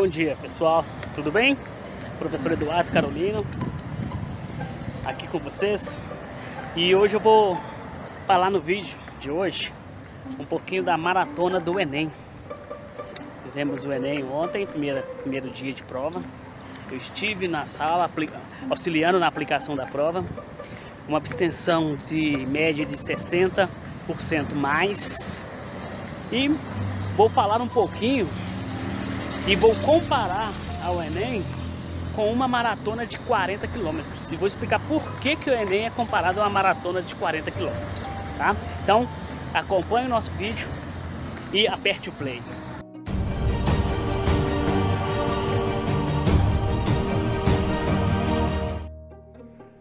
Bom dia pessoal, tudo bem? Professor Eduardo Carolino aqui com vocês e hoje eu vou falar no vídeo de hoje um pouquinho da maratona do Enem. Fizemos o Enem ontem, primeira, primeiro dia de prova. Eu estive na sala auxiliando na aplicação da prova, uma abstenção de média de 60% mais e vou falar um pouquinho e vou comparar ao Enem com uma maratona de 40 quilômetros. E vou explicar por que, que o Enem é comparado a uma maratona de 40 quilômetros, tá? Então, acompanhe o nosso vídeo e aperte o play.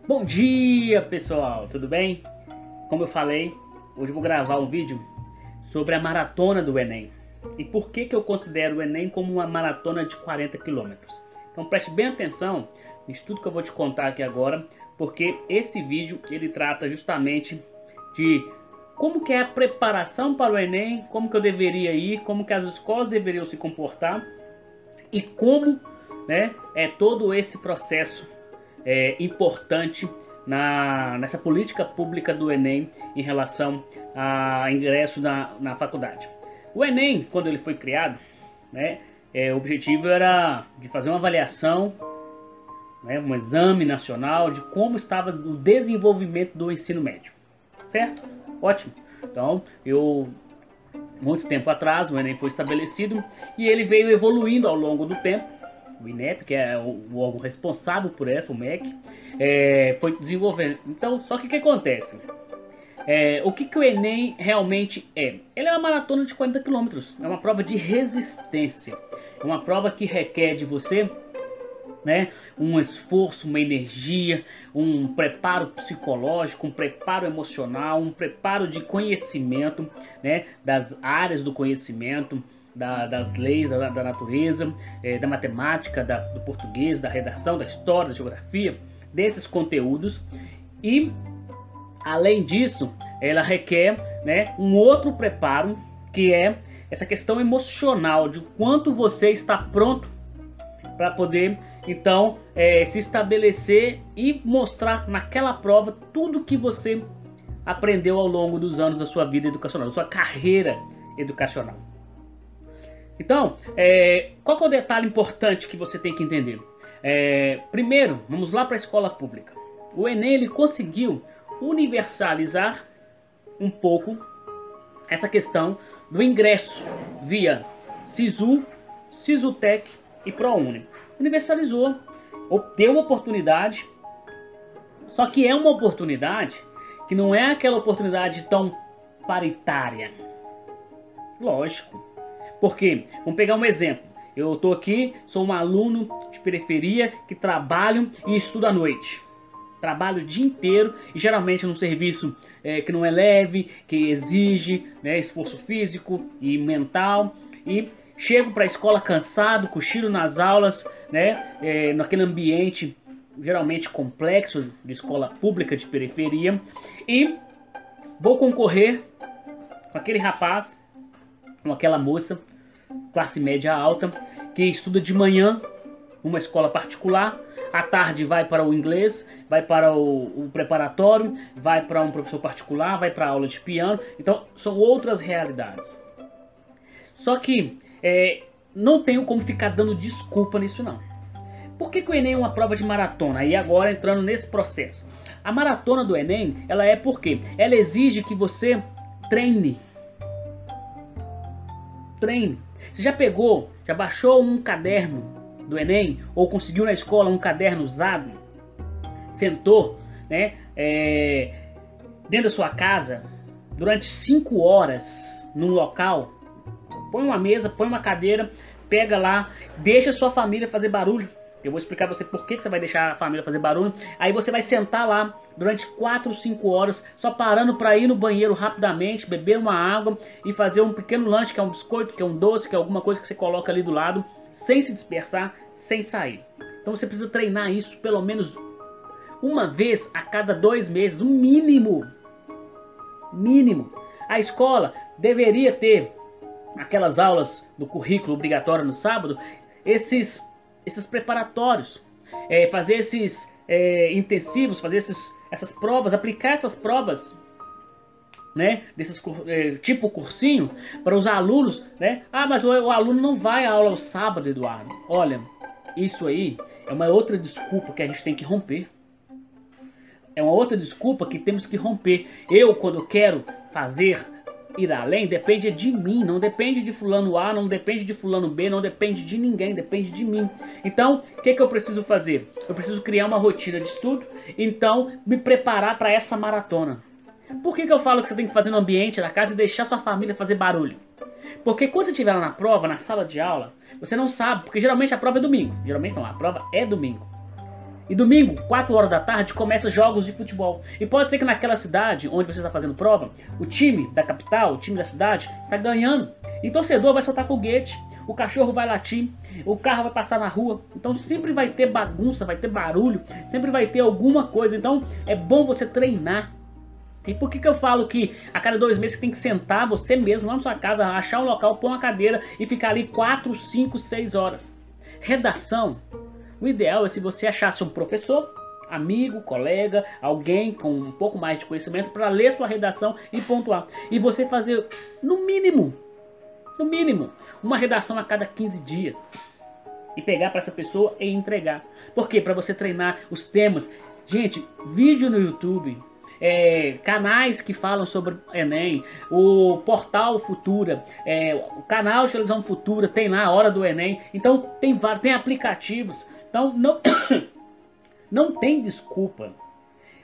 Bom dia, pessoal! Tudo bem? Como eu falei, hoje eu vou gravar um vídeo sobre a maratona do Enem. E por que, que eu considero o Enem como uma maratona de 40 quilômetros? Então preste bem atenção no estudo que eu vou te contar aqui agora, porque esse vídeo ele trata justamente de como que é a preparação para o Enem, como que eu deveria ir, como que as escolas deveriam se comportar e como né, é todo esse processo é, importante na, nessa política pública do Enem em relação a ingresso na, na faculdade. O Enem, quando ele foi criado, né, é, o objetivo era de fazer uma avaliação, né, um exame nacional de como estava o desenvolvimento do ensino médio. Certo? Ótimo. Então, eu muito tempo atrás, o Enem foi estabelecido e ele veio evoluindo ao longo do tempo. O INEP, que é o, órgão responsável por essa, o MEC, é, foi desenvolvendo. Então, só que o que acontece? É, o que, que o Enem realmente é? Ele é uma maratona de 40 km, é uma prova de resistência, é uma prova que requer de você né, um esforço, uma energia, um preparo psicológico, um preparo emocional, um preparo de conhecimento né, das áreas do conhecimento, da, das leis da, da natureza, é, da matemática, da, do português, da redação, da história, da geografia, desses conteúdos. E Além disso, ela requer né, um outro preparo, que é essa questão emocional, de quanto você está pronto para poder então é, se estabelecer e mostrar naquela prova tudo que você aprendeu ao longo dos anos da sua vida educacional, da sua carreira educacional. Então, é, qual é o detalhe importante que você tem que entender? É, primeiro, vamos lá para a escola pública. O Enem ele conseguiu universalizar um pouco essa questão do ingresso via SISU, SISUTEC e ProUni. Universalizou, deu uma oportunidade, só que é uma oportunidade que não é aquela oportunidade tão paritária. Lógico. Porque, vamos pegar um exemplo. Eu estou aqui, sou um aluno de periferia que trabalho e estudo à noite trabalho o dia inteiro e geralmente num serviço é, que não é leve, que exige né, esforço físico e mental. E chego para a escola cansado, cochilo nas aulas, né, é, naquele ambiente geralmente complexo de escola pública de periferia. E vou concorrer com aquele rapaz, com aquela moça, classe média alta, que estuda de manhã numa escola particular, à tarde vai para o inglês, vai para o, o preparatório, vai para um professor particular, vai para aula de piano. Então são outras realidades. Só que é, não tenho como ficar dando desculpa nisso não. Por que, que o Enem é uma prova de maratona? E agora entrando nesse processo. A maratona do Enem, ela é porque ela exige que você treine. Treine. Você já pegou, já baixou um caderno do Enem ou conseguiu na escola um caderno usado? sentou né, é, dentro da sua casa durante cinco horas num local, põe uma mesa, põe uma cadeira, pega lá, deixa sua família fazer barulho. Eu vou explicar você por que, que você vai deixar a família fazer barulho. Aí você vai sentar lá durante 4, 5 horas, só parando para ir no banheiro rapidamente, beber uma água e fazer um pequeno lanche, que é um biscoito, que é um doce, que é alguma coisa que você coloca ali do lado, sem se dispersar, sem sair. Então você precisa treinar isso pelo menos uma vez a cada dois meses, um mínimo. Mínimo. A escola deveria ter aquelas aulas do currículo obrigatório no sábado, esses, esses preparatórios, é, fazer esses é, intensivos, fazer esses, essas provas, aplicar essas provas né, desses é, tipo cursinho para os alunos, né? Ah, mas o, o, aluno não vai à aula ao sábado, Eduardo. Olha, isso aí é uma outra desculpa que a gente tem que romper. É uma outra desculpa que temos que romper. Eu, quando quero fazer ir além, depende de mim, não depende de fulano A, não depende de fulano B, não depende de ninguém, depende de mim. Então, o que, que eu preciso fazer? Eu preciso criar uma rotina de estudo, então me preparar para essa maratona. Por que, que eu falo que você tem que fazer no ambiente da casa e deixar sua família fazer barulho? Porque quando você estiver lá na prova, na sala de aula, você não sabe, porque geralmente a prova é domingo. Geralmente não, a prova é domingo. E domingo, 4 horas da tarde, começa jogos de futebol. E pode ser que naquela cidade onde você está fazendo prova, o time da capital, o time da cidade, está ganhando. E o torcedor vai soltar foguete, o cachorro vai latir, o carro vai passar na rua. Então sempre vai ter bagunça, vai ter barulho, sempre vai ter alguma coisa. Então é bom você treinar e por que, que eu falo que a cada dois meses você tem que sentar você mesmo lá na sua casa, achar um local, pôr uma cadeira e ficar ali 4, 5, 6 horas? Redação, o ideal é se você achasse um professor, amigo, colega, alguém com um pouco mais de conhecimento para ler sua redação e pontuar. E você fazer, no mínimo, no mínimo, uma redação a cada 15 dias. E pegar para essa pessoa e entregar. Por quê? Para você treinar os temas. Gente, vídeo no YouTube é, canais que falam sobre Enem, o portal Futura, é, o canal de televisão Futura tem lá a hora do Enem. Então tem tem aplicativos. Então não, não tem desculpa.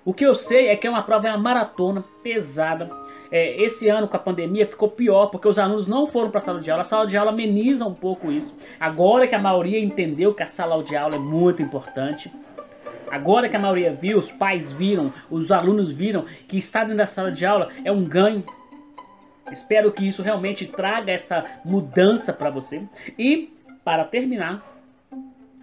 O que eu sei é que é uma prova é uma maratona pesada. É, esse ano com a pandemia ficou pior porque os alunos não foram para a sala de aula. A sala de aula ameniza um pouco isso. Agora que a maioria entendeu que a sala de aula é muito importante, Agora que a maioria viu, os pais viram, os alunos viram que estar dentro da sala de aula é um ganho. Espero que isso realmente traga essa mudança para você. E para terminar,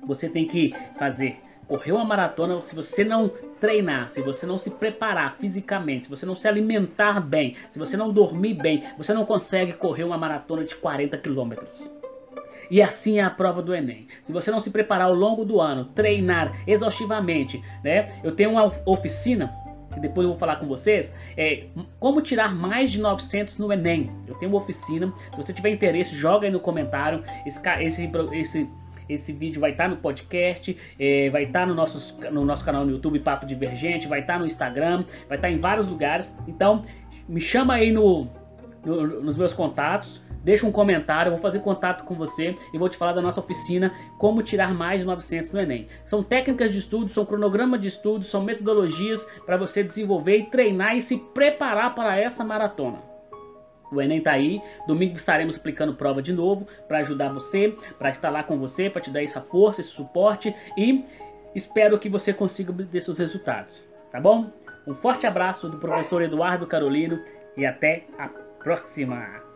você tem que fazer correr uma maratona se você não treinar, se você não se preparar fisicamente, se você não se alimentar bem, se você não dormir bem, você não consegue correr uma maratona de 40 quilômetros. E assim é a prova do Enem. Se você não se preparar ao longo do ano, treinar exaustivamente, né? Eu tenho uma oficina que depois eu vou falar com vocês, é como tirar mais de 900 no Enem. Eu tenho uma oficina, se você tiver interesse, joga aí no comentário. Esse, esse, esse, esse vídeo vai estar tá no podcast, é, vai estar tá no, nosso, no nosso canal no YouTube Papo Divergente, vai estar tá no Instagram, vai estar tá em vários lugares. Então, me chama aí no, no nos meus contatos deixa um comentário, eu vou fazer contato com você e vou te falar da nossa oficina Como Tirar Mais de 900 no Enem. São técnicas de estudo, são cronogramas de estudo, são metodologias para você desenvolver e treinar e se preparar para essa maratona. O Enem está aí, domingo estaremos aplicando prova de novo para ajudar você, para estar lá com você, para te dar essa força, esse suporte e espero que você consiga obter seus resultados, tá bom? Um forte abraço do professor Eduardo Carolino e até a próxima!